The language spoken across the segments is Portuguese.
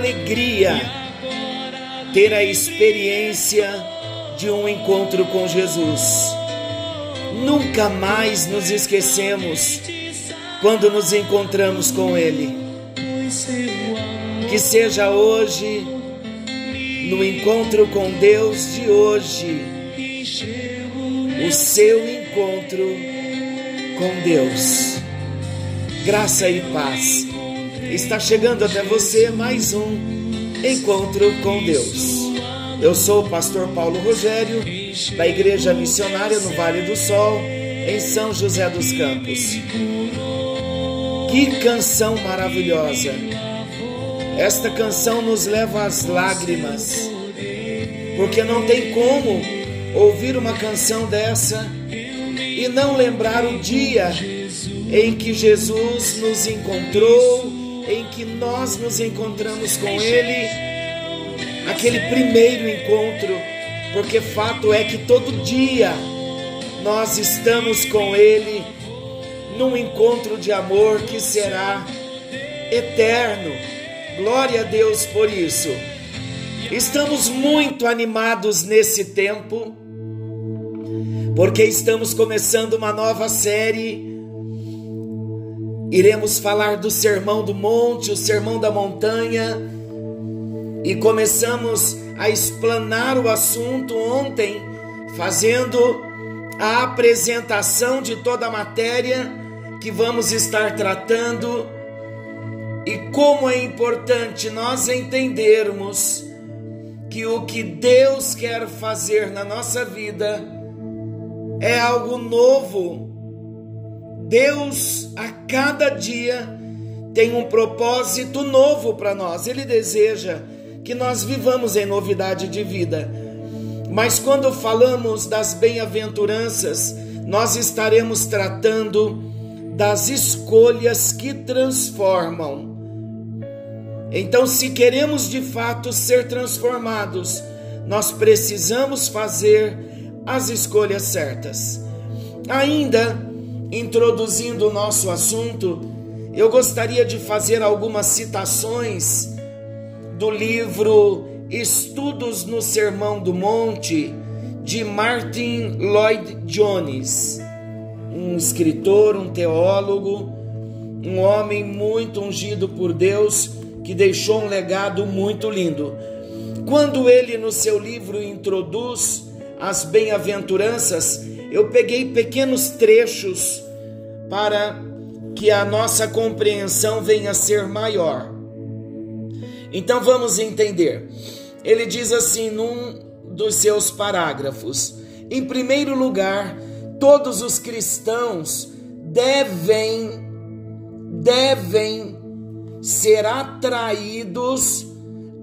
alegria ter a experiência de um encontro com Jesus. Nunca mais nos esquecemos quando nos encontramos com Ele. Que seja hoje, no encontro com Deus de hoje, o seu encontro com Deus. Graça e paz. Está chegando até você mais um encontro com Deus. Eu sou o pastor Paulo Rogério, da Igreja Missionária no Vale do Sol, em São José dos Campos. Que canção maravilhosa! Esta canção nos leva às lágrimas, porque não tem como ouvir uma canção dessa e não lembrar o dia em que Jesus nos encontrou, em que nós nos encontramos com Ele, aquele primeiro encontro, porque fato é que todo dia nós estamos com Ele num encontro de amor que será eterno. Glória a Deus por isso. Estamos muito animados nesse tempo, porque estamos começando uma nova série. Iremos falar do Sermão do Monte, o Sermão da Montanha, e começamos a explanar o assunto ontem, fazendo a apresentação de toda a matéria que vamos estar tratando e como é importante nós entendermos que o que Deus quer fazer na nossa vida é algo novo. Deus a cada dia tem um propósito novo para nós. Ele deseja que nós vivamos em novidade de vida. Mas quando falamos das bem-aventuranças, nós estaremos tratando das escolhas que transformam. Então, se queremos de fato ser transformados, nós precisamos fazer as escolhas certas. Ainda introduzindo o nosso assunto, eu gostaria de fazer algumas citações do livro Estudos no Sermão do Monte de Martin Lloyd Jones, um escritor, um teólogo, um homem muito ungido por Deus que deixou um legado muito lindo. Quando ele no seu livro introduz as bem-aventuranças, eu peguei pequenos trechos para que a nossa compreensão venha a ser maior. Então vamos entender. Ele diz assim num dos seus parágrafos: em primeiro lugar, todos os cristãos devem devem ser atraídos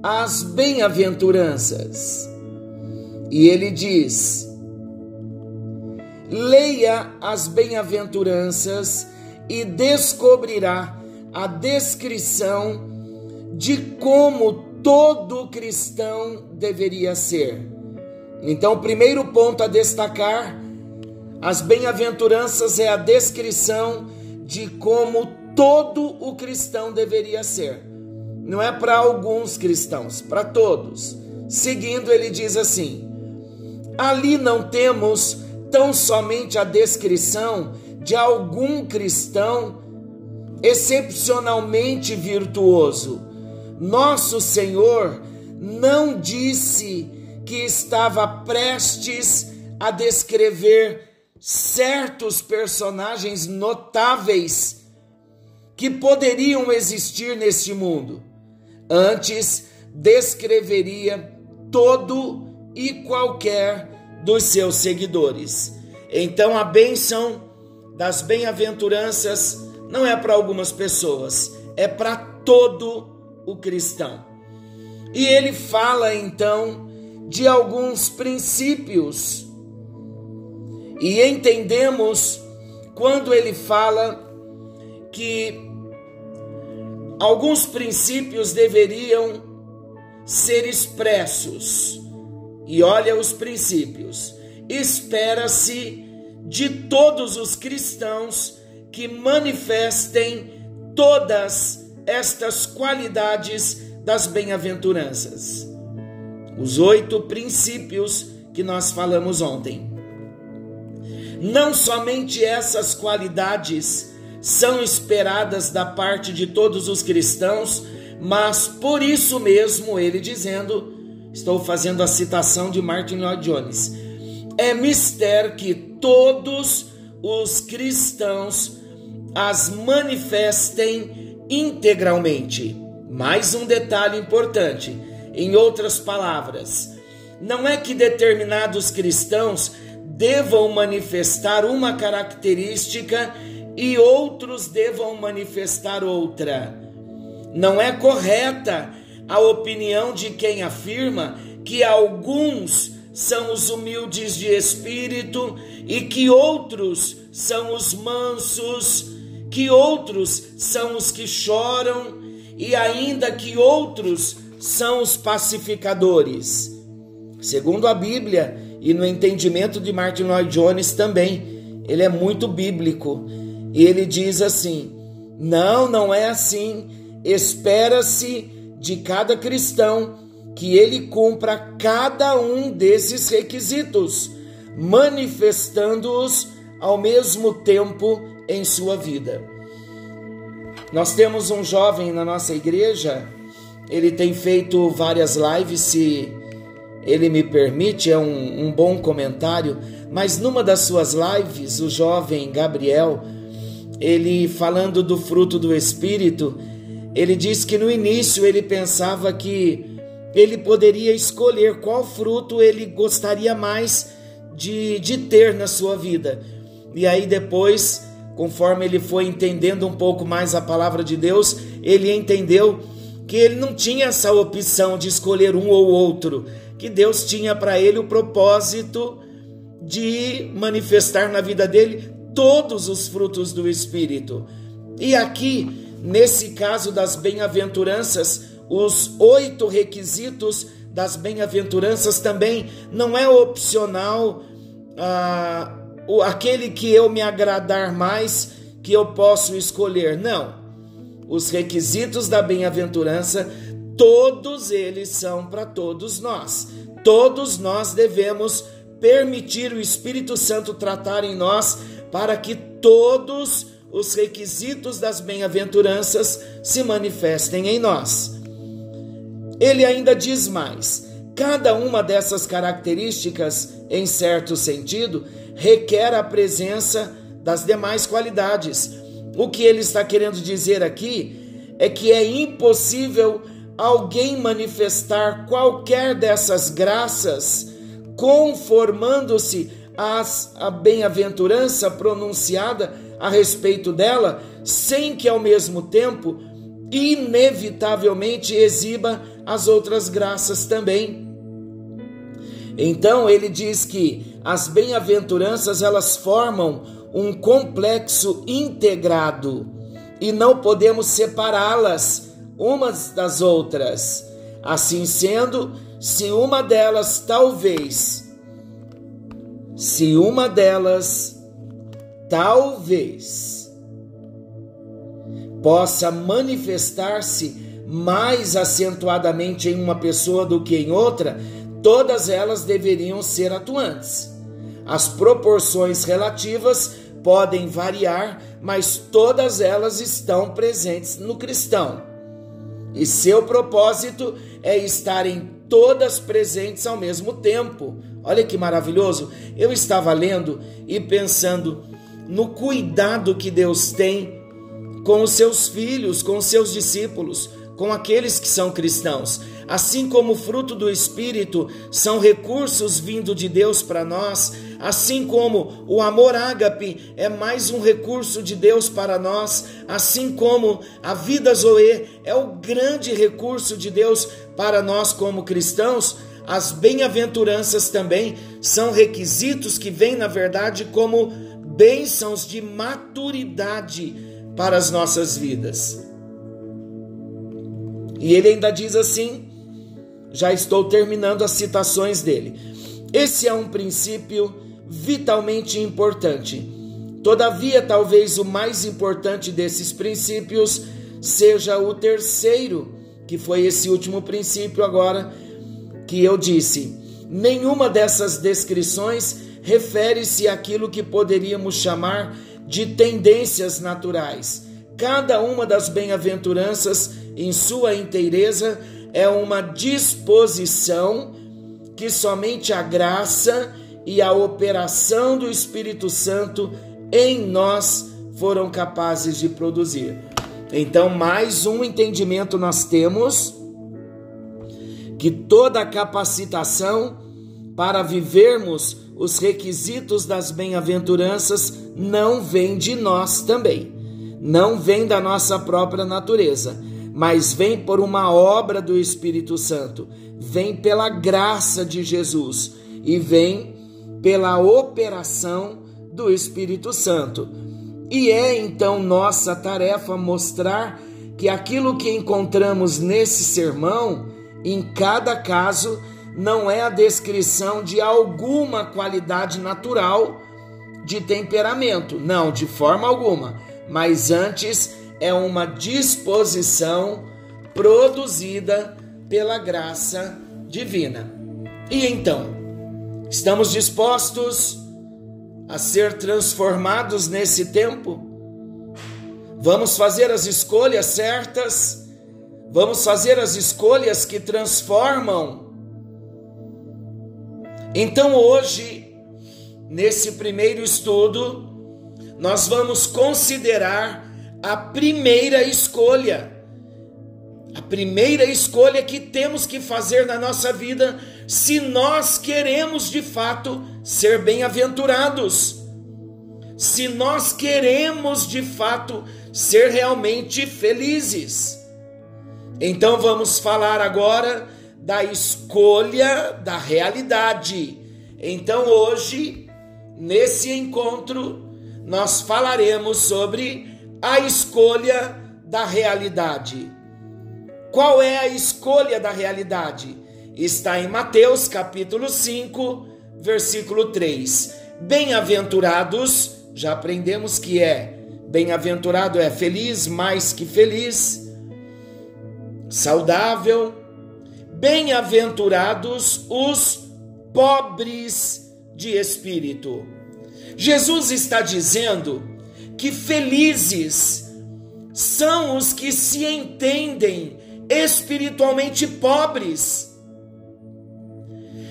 às bem-aventuranças. E ele diz: leia as bem-aventuranças e descobrirá a descrição de como todo cristão deveria ser. Então, o primeiro ponto a destacar: as bem-aventuranças é a descrição de como todo o cristão deveria ser. Não é para alguns cristãos, para todos. Seguindo, ele diz assim: ali não temos tão somente a descrição de algum cristão excepcionalmente virtuoso. Nosso Senhor não disse que estava prestes a descrever certos personagens notáveis que poderiam existir neste mundo. Antes, descreveria todo e qualquer dos seus seguidores. Então, a bênção das bem-aventuranças não é para algumas pessoas, é para todo o cristão. E ele fala então de alguns princípios. E entendemos quando ele fala que alguns princípios deveriam ser expressos. E olha os princípios. Espera-se de todos os cristãos que manifestem todas estas qualidades das bem-aventuranças. Os oito princípios que nós falamos ontem. Não somente essas qualidades são esperadas da parte de todos os cristãos, mas por isso mesmo ele dizendo, estou fazendo a citação de Martin Lloyd Jones, é mistério que todos os cristãos as manifestem integralmente. Mais um detalhe importante, em outras palavras, não é que determinados cristãos devam manifestar uma característica e outros devam manifestar outra. Não é correta a opinião de quem afirma que alguns são os humildes de espírito e que outros são os mansos, que outros são os que choram e ainda que outros são os pacificadores. Segundo a Bíblia e no entendimento de Martin Lloyd Jones também, ele é muito bíblico. E ele diz assim: não, não é assim. Espera-se de cada cristão que ele cumpra cada um desses requisitos, manifestando-os ao mesmo tempo em sua vida. Nós temos um jovem na nossa igreja, ele tem feito várias lives, se ele me permite, é um, um bom comentário, mas numa das suas lives, o jovem Gabriel, ele falando do fruto do Espírito, ele diz que no início ele pensava que ele poderia escolher qual fruto ele gostaria mais de, de ter na sua vida. E aí depois, conforme ele foi entendendo um pouco mais a palavra de Deus, ele entendeu que ele não tinha essa opção de escolher um ou outro, que Deus tinha para ele o propósito de manifestar na vida dele todos os frutos do Espírito. E aqui, nesse caso das bem-aventuranças, os oito requisitos das bem-aventuranças também não é opcional ah, aquele que eu me agradar mais que eu posso escolher. Não. Os requisitos da bem-aventurança, todos eles são para todos nós. Todos nós devemos permitir o Espírito Santo tratar em nós para que todos os requisitos das bem-aventuranças se manifestem em nós. Ele ainda diz mais: cada uma dessas características, em certo sentido, requer a presença das demais qualidades. O que ele está querendo dizer aqui é que é impossível alguém manifestar qualquer dessas graças conformando-se a bem-aventurança pronunciada a respeito dela, sem que ao mesmo tempo, inevitavelmente, exiba as outras graças também. Então ele diz que as bem-aventuranças elas formam um complexo integrado e não podemos separá-las umas das outras. Assim sendo, se uma delas talvez se uma delas talvez possa manifestar-se mais acentuadamente em uma pessoa do que em outra, todas elas deveriam ser atuantes. As proporções relativas podem variar, mas todas elas estão presentes no cristão. E seu propósito é estarem todas presentes ao mesmo tempo. Olha que maravilhoso! Eu estava lendo e pensando no cuidado que Deus tem com os seus filhos, com os seus discípulos, com aqueles que são cristãos. Assim como o fruto do Espírito são recursos vindo de Deus para nós, assim como o amor ágape é mais um recurso de Deus para nós, assim como a vida Zoe é o grande recurso de Deus para nós como cristãos, as bem-aventuranças também são requisitos que vêm, na verdade, como bênçãos de maturidade para as nossas vidas. E ele ainda diz assim: já estou terminando as citações dele. Esse é um princípio vitalmente importante. Todavia, talvez o mais importante desses princípios seja o terceiro, que foi esse último princípio agora que eu disse. Nenhuma dessas descrições refere-se àquilo que poderíamos chamar de tendências naturais. Cada uma das bem-aventuranças, em sua inteireza, é uma disposição que somente a graça e a operação do Espírito Santo em nós foram capazes de produzir. Então, mais um entendimento nós temos que toda capacitação para vivermos os requisitos das bem-aventuranças não vem de nós também, não vem da nossa própria natureza, mas vem por uma obra do Espírito Santo, vem pela graça de Jesus e vem pela operação do Espírito Santo. E é então nossa tarefa mostrar que aquilo que encontramos nesse sermão, em cada caso, não é a descrição de alguma qualidade natural de temperamento, não, de forma alguma, mas antes é uma disposição produzida pela graça divina. E então, estamos dispostos a ser transformados nesse tempo? Vamos fazer as escolhas certas? Vamos fazer as escolhas que transformam então hoje, nesse primeiro estudo, nós vamos considerar a primeira escolha. A primeira escolha que temos que fazer na nossa vida se nós queremos de fato ser bem-aventurados. Se nós queremos de fato ser realmente felizes. Então vamos falar agora da escolha da realidade. Então hoje, nesse encontro, nós falaremos sobre a escolha da realidade. Qual é a escolha da realidade? Está em Mateus capítulo 5, versículo 3. Bem-aventurados, já aprendemos que é bem-aventurado é feliz mais que feliz, saudável, Bem-aventurados os pobres de espírito. Jesus está dizendo que felizes são os que se entendem espiritualmente pobres.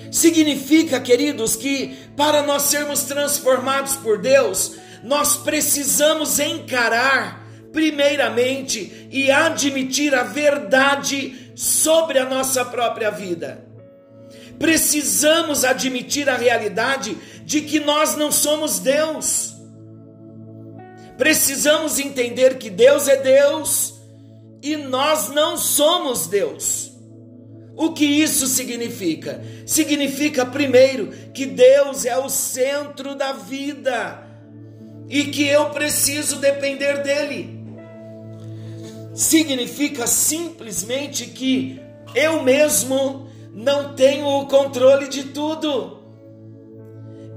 Significa, queridos, que para nós sermos transformados por Deus, nós precisamos encarar, primeiramente, e admitir a verdade sobre a nossa própria vida. Precisamos admitir a realidade de que nós não somos Deus. Precisamos entender que Deus é Deus e nós não somos Deus. O que isso significa? Significa, primeiro, que Deus é o centro da vida e que eu preciso depender dEle significa simplesmente que eu mesmo não tenho o controle de tudo.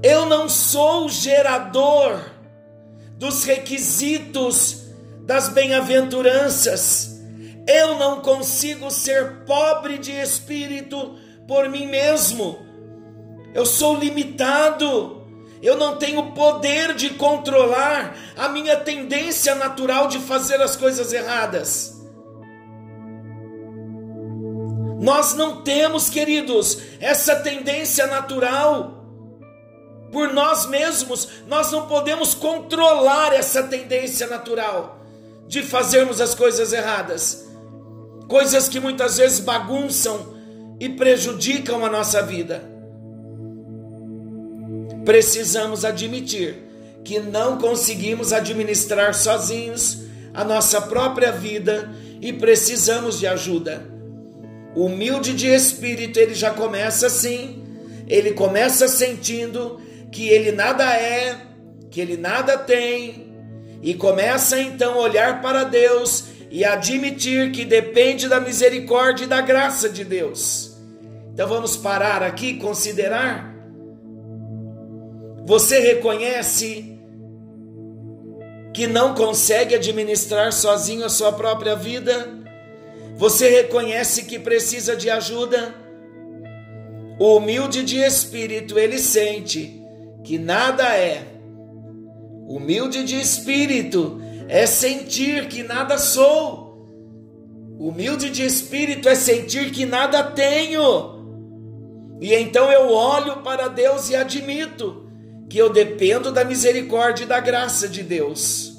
Eu não sou o gerador dos requisitos das bem-aventuranças. Eu não consigo ser pobre de espírito por mim mesmo. Eu sou limitado. Eu não tenho poder de controlar a minha tendência natural de fazer as coisas erradas. Nós não temos, queridos, essa tendência natural. Por nós mesmos, nós não podemos controlar essa tendência natural de fazermos as coisas erradas. Coisas que muitas vezes bagunçam e prejudicam a nossa vida. Precisamos admitir que não conseguimos administrar sozinhos a nossa própria vida e precisamos de ajuda. Humilde de espírito, ele já começa assim, ele começa sentindo que ele nada é, que ele nada tem, e começa então a olhar para Deus e admitir que depende da misericórdia e da graça de Deus. Então vamos parar aqui considerar. Você reconhece que não consegue administrar sozinho a sua própria vida? Você reconhece que precisa de ajuda? O humilde de espírito, ele sente que nada é. Humilde de espírito é sentir que nada sou. Humilde de espírito é sentir que nada tenho. E então eu olho para Deus e admito que eu dependo da misericórdia e da graça de Deus.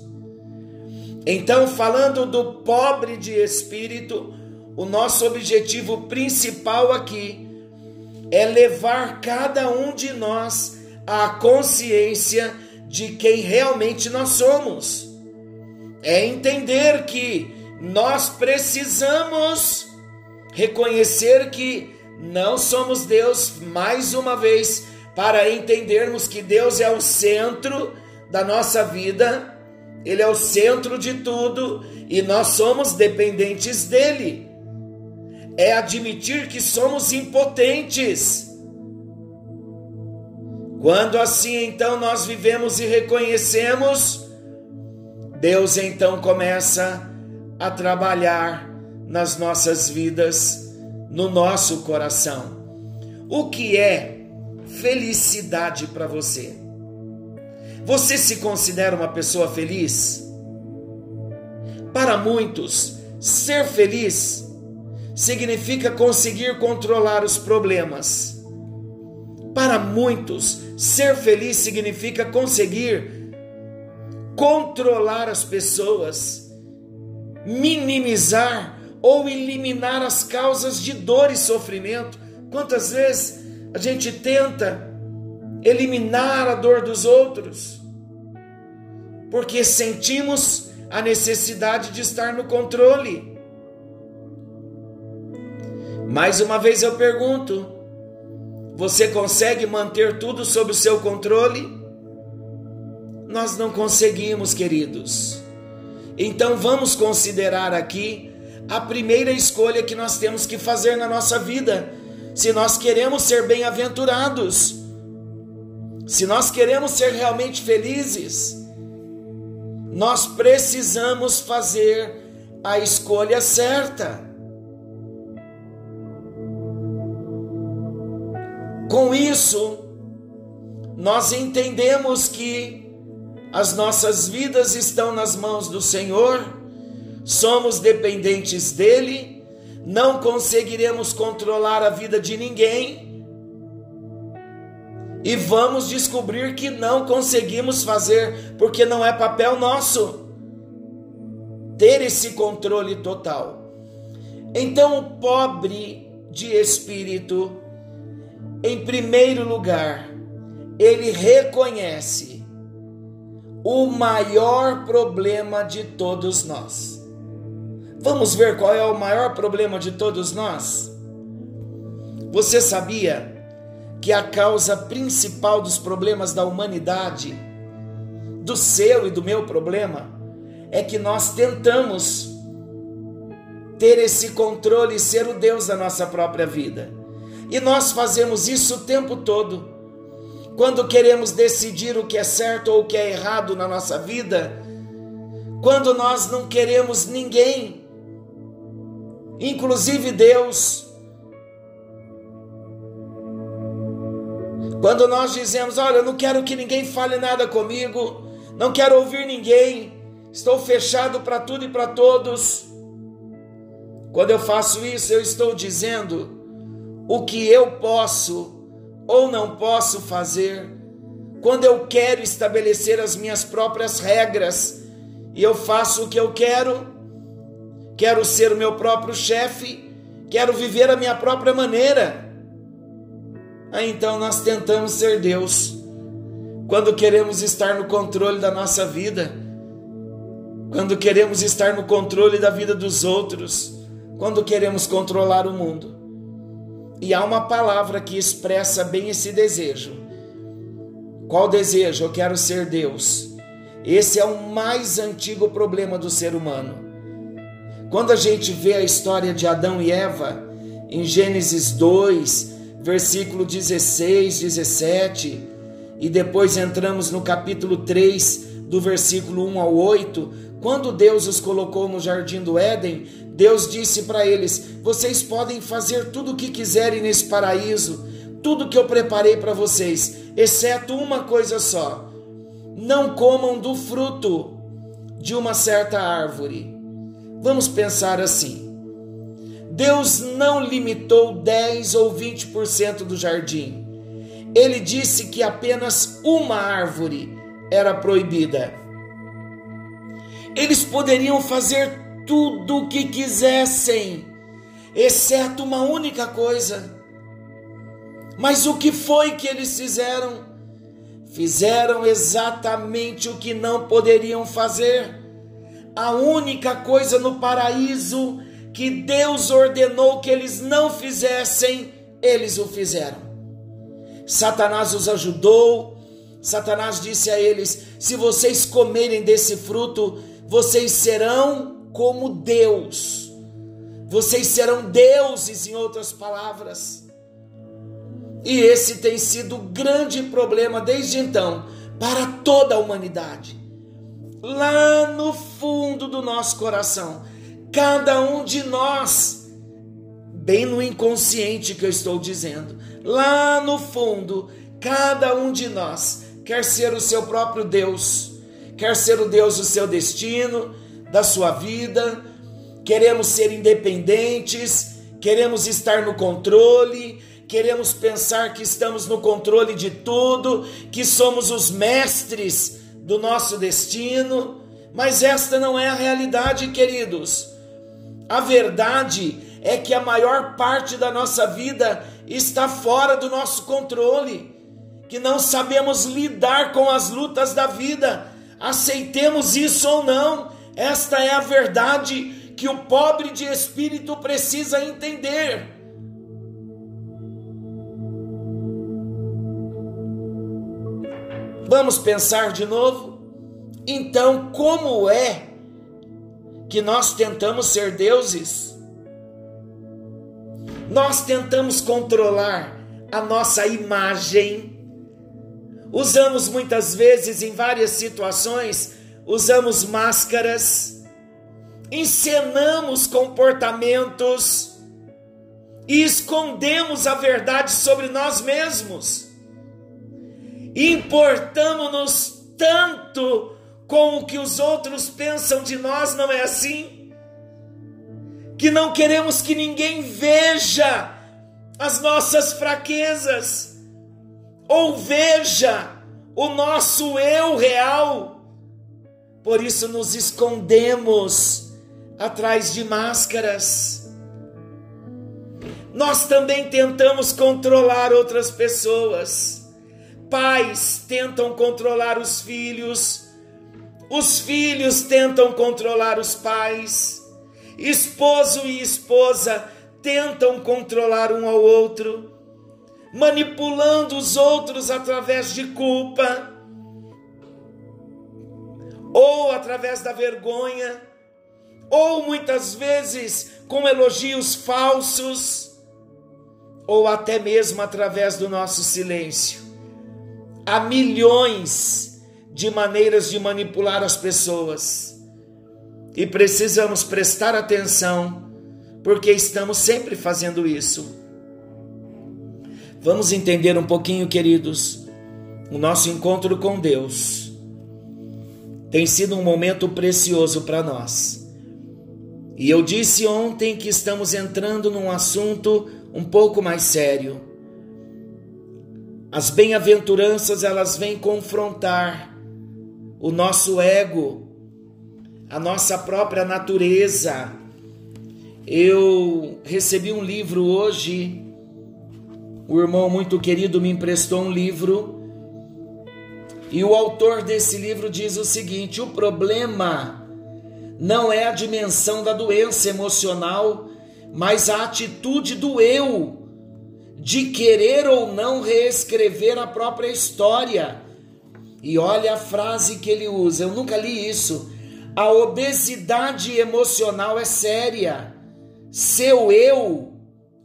Então, falando do pobre de espírito, o nosso objetivo principal aqui é levar cada um de nós à consciência de quem realmente nós somos. É entender que nós precisamos reconhecer que não somos Deus mais uma vez para entendermos que Deus é o centro da nossa vida, Ele é o centro de tudo e nós somos dependentes dEle. É admitir que somos impotentes. Quando assim então nós vivemos e reconhecemos, Deus então começa a trabalhar nas nossas vidas no nosso coração. O que é felicidade para você? Você se considera uma pessoa feliz? Para muitos, ser feliz significa conseguir controlar os problemas. Para muitos, ser feliz significa conseguir controlar as pessoas, minimizar ou eliminar as causas de dor e sofrimento. Quantas vezes a gente tenta eliminar a dor dos outros porque sentimos a necessidade de estar no controle. Mais uma vez eu pergunto: você consegue manter tudo sob o seu controle? Nós não conseguimos, queridos. Então vamos considerar aqui a primeira escolha que nós temos que fazer na nossa vida. Se nós queremos ser bem-aventurados, se nós queremos ser realmente felizes, nós precisamos fazer a escolha certa. Com isso, nós entendemos que as nossas vidas estão nas mãos do Senhor somos dependentes dele, não conseguiremos controlar a vida de ninguém e vamos descobrir que não conseguimos fazer porque não é papel nosso ter esse controle total. Então, o pobre de espírito, em primeiro lugar, ele reconhece o maior problema de todos nós. Vamos ver qual é o maior problema de todos nós? Você sabia que a causa principal dos problemas da humanidade, do seu e do meu problema, é que nós tentamos ter esse controle e ser o Deus da nossa própria vida. E nós fazemos isso o tempo todo. Quando queremos decidir o que é certo ou o que é errado na nossa vida, quando nós não queremos ninguém inclusive Deus. Quando nós dizemos, olha, eu não quero que ninguém fale nada comigo, não quero ouvir ninguém, estou fechado para tudo e para todos. Quando eu faço isso, eu estou dizendo o que eu posso ou não posso fazer. Quando eu quero estabelecer as minhas próprias regras e eu faço o que eu quero, quero ser o meu próprio chefe, quero viver a minha própria maneira. Aí então nós tentamos ser Deus. Quando queremos estar no controle da nossa vida, quando queremos estar no controle da vida dos outros, quando queremos controlar o mundo. E há uma palavra que expressa bem esse desejo. Qual desejo? Eu quero ser Deus. Esse é o mais antigo problema do ser humano. Quando a gente vê a história de Adão e Eva, em Gênesis 2, versículo 16, 17, e depois entramos no capítulo 3, do versículo 1 ao 8, quando Deus os colocou no jardim do Éden, Deus disse para eles: Vocês podem fazer tudo o que quiserem nesse paraíso, tudo que eu preparei para vocês, exceto uma coisa só: não comam do fruto de uma certa árvore. Vamos pensar assim. Deus não limitou 10 ou 20% do jardim. Ele disse que apenas uma árvore era proibida. Eles poderiam fazer tudo o que quisessem, exceto uma única coisa. Mas o que foi que eles fizeram? Fizeram exatamente o que não poderiam fazer. A única coisa no paraíso que Deus ordenou que eles não fizessem, eles o fizeram. Satanás os ajudou. Satanás disse a eles: Se vocês comerem desse fruto, vocês serão como Deus. Vocês serão deuses, em outras palavras. E esse tem sido o grande problema desde então para toda a humanidade. Lá no fundo do nosso coração, cada um de nós, bem no inconsciente que eu estou dizendo, lá no fundo, cada um de nós quer ser o seu próprio Deus quer ser o Deus do seu destino, da sua vida, queremos ser independentes, queremos estar no controle, queremos pensar que estamos no controle de tudo, que somos os mestres do nosso destino, mas esta não é a realidade, queridos. A verdade é que a maior parte da nossa vida está fora do nosso controle, que não sabemos lidar com as lutas da vida, aceitemos isso ou não, esta é a verdade que o pobre de espírito precisa entender. Vamos pensar de novo? Então, como é que nós tentamos ser deuses? Nós tentamos controlar a nossa imagem Usamos muitas vezes em várias situações, usamos máscaras, encenamos comportamentos e escondemos a verdade sobre nós mesmos. Importamos-nos tanto com o que os outros pensam de nós, não é assim? Que não queremos que ninguém veja as nossas fraquezas ou veja o nosso eu real. Por isso nos escondemos atrás de máscaras. Nós também tentamos controlar outras pessoas. Pais tentam controlar os filhos, os filhos tentam controlar os pais, esposo e esposa tentam controlar um ao outro manipulando os outros através de culpa, ou através da vergonha, ou muitas vezes com elogios falsos, ou até mesmo através do nosso silêncio. Há milhões de maneiras de manipular as pessoas e precisamos prestar atenção, porque estamos sempre fazendo isso. Vamos entender um pouquinho, queridos, o nosso encontro com Deus tem sido um momento precioso para nós. E eu disse ontem que estamos entrando num assunto um pouco mais sério. As bem-aventuranças, elas vêm confrontar o nosso ego, a nossa própria natureza. Eu recebi um livro hoje, o irmão muito querido me emprestou um livro e o autor desse livro diz o seguinte: o problema não é a dimensão da doença emocional, mas a atitude do eu de querer ou não reescrever a própria história. E olha a frase que ele usa, eu nunca li isso. A obesidade emocional é séria. Seu eu,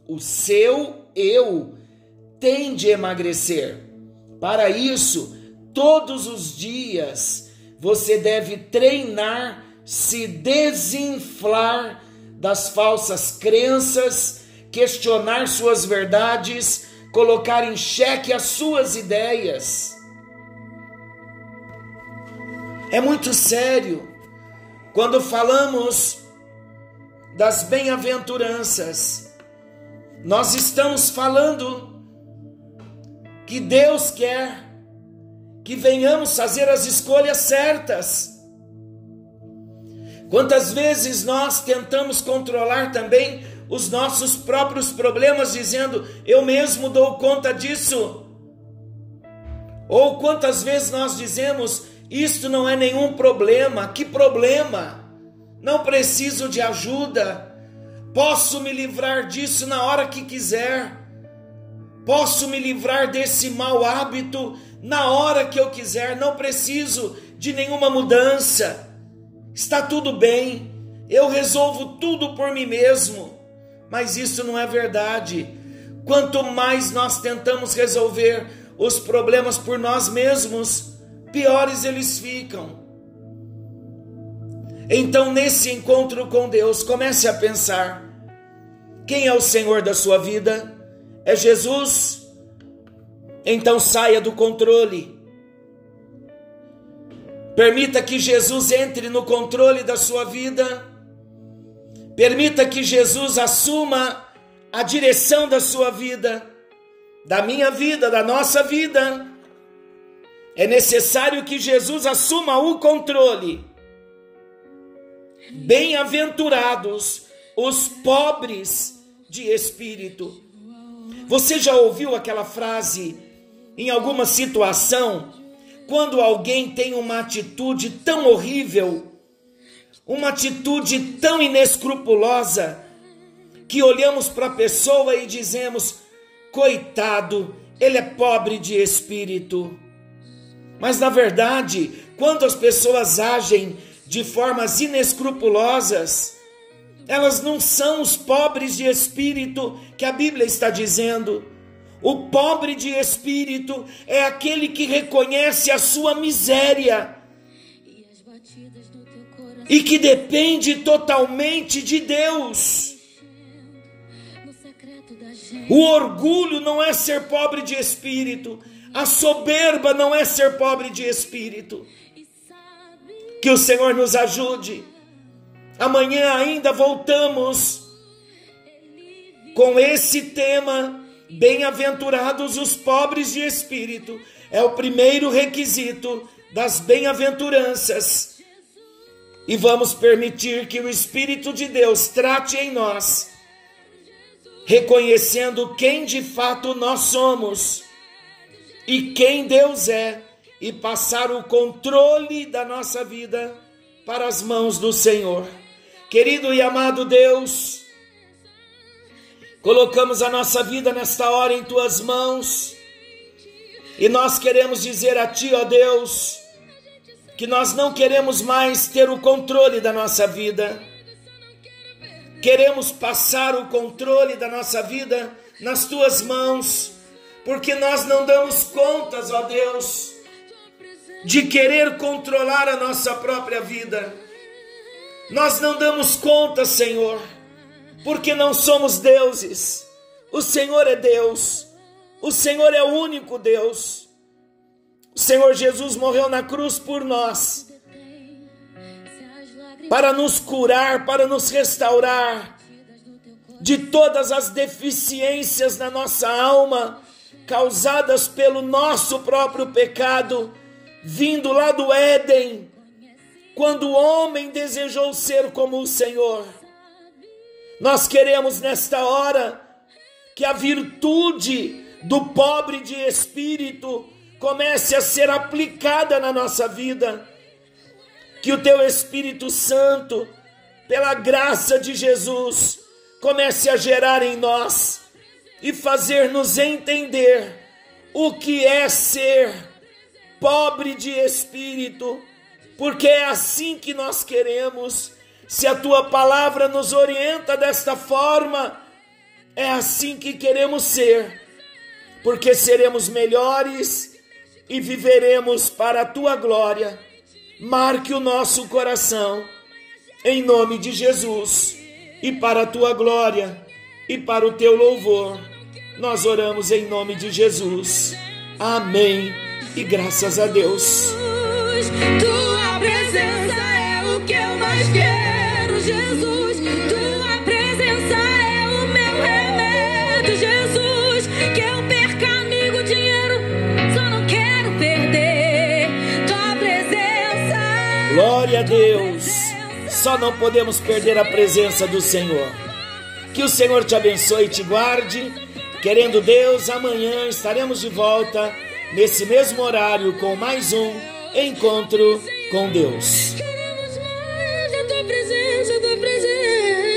o seu eu, tem de emagrecer. Para isso, todos os dias você deve treinar, se desinflar das falsas crenças, questionar suas verdades, colocar em xeque as suas ideias. É muito sério quando falamos das bem-aventuranças. Nós estamos falando que Deus quer que venhamos fazer as escolhas certas. Quantas vezes nós tentamos controlar também os nossos próprios problemas, dizendo, eu mesmo dou conta disso? Ou quantas vezes nós dizemos, isto não é nenhum problema, que problema? Não preciso de ajuda, posso me livrar disso na hora que quiser, posso me livrar desse mau hábito na hora que eu quiser, não preciso de nenhuma mudança. Está tudo bem, eu resolvo tudo por mim mesmo. Mas isso não é verdade. Quanto mais nós tentamos resolver os problemas por nós mesmos, piores eles ficam. Então, nesse encontro com Deus, comece a pensar: quem é o Senhor da sua vida? É Jesus? Então saia do controle. Permita que Jesus entre no controle da sua vida. Permita que Jesus assuma a direção da sua vida, da minha vida, da nossa vida. É necessário que Jesus assuma o controle. Bem-aventurados os pobres de espírito. Você já ouviu aquela frase? em alguma situação, quando alguém tem uma atitude tão horrível, uma atitude tão inescrupulosa, que olhamos para a pessoa e dizemos: coitado, ele é pobre de espírito. Mas na verdade, quando as pessoas agem de formas inescrupulosas, elas não são os pobres de espírito que a Bíblia está dizendo. O pobre de espírito é aquele que reconhece a sua miséria e que depende totalmente de Deus. O orgulho não é ser pobre de espírito, a soberba não é ser pobre de espírito. Que o Senhor nos ajude. Amanhã ainda voltamos com esse tema Bem-aventurados os pobres de espírito, é o primeiro requisito das bem-aventuranças. E vamos permitir que o Espírito de Deus trate em nós, reconhecendo quem de fato nós somos e quem Deus é, e passar o controle da nossa vida para as mãos do Senhor. Querido e amado Deus, Colocamos a nossa vida nesta hora em tuas mãos. E nós queremos dizer a ti, ó Deus, que nós não queremos mais ter o controle da nossa vida. Queremos passar o controle da nossa vida nas tuas mãos, porque nós não damos contas, ó Deus, de querer controlar a nossa própria vida. Nós não damos conta, Senhor porque não somos deuses. O Senhor é Deus. O Senhor é o único Deus. O Senhor Jesus morreu na cruz por nós, para nos curar, para nos restaurar de todas as deficiências na nossa alma, causadas pelo nosso próprio pecado, vindo lá do Éden, quando o homem desejou ser como o Senhor. Nós queremos nesta hora que a virtude do pobre de espírito comece a ser aplicada na nossa vida. Que o teu Espírito Santo, pela graça de Jesus, comece a gerar em nós e fazer-nos entender o que é ser pobre de espírito, porque é assim que nós queremos. Se a tua palavra nos orienta desta forma, é assim que queremos ser, porque seremos melhores e viveremos para a tua glória. Marque o nosso coração, em nome de Jesus, e para a tua glória e para o teu louvor. Nós oramos em nome de Jesus. Amém. E graças a Deus. Tua presença é o que eu mais quero, Glória a Deus. Só não podemos perder a presença do Senhor. Que o Senhor te abençoe e te guarde. Querendo Deus, amanhã estaremos de volta nesse mesmo horário com mais um encontro com Deus. Queremos mais a tua presença, a tua presença.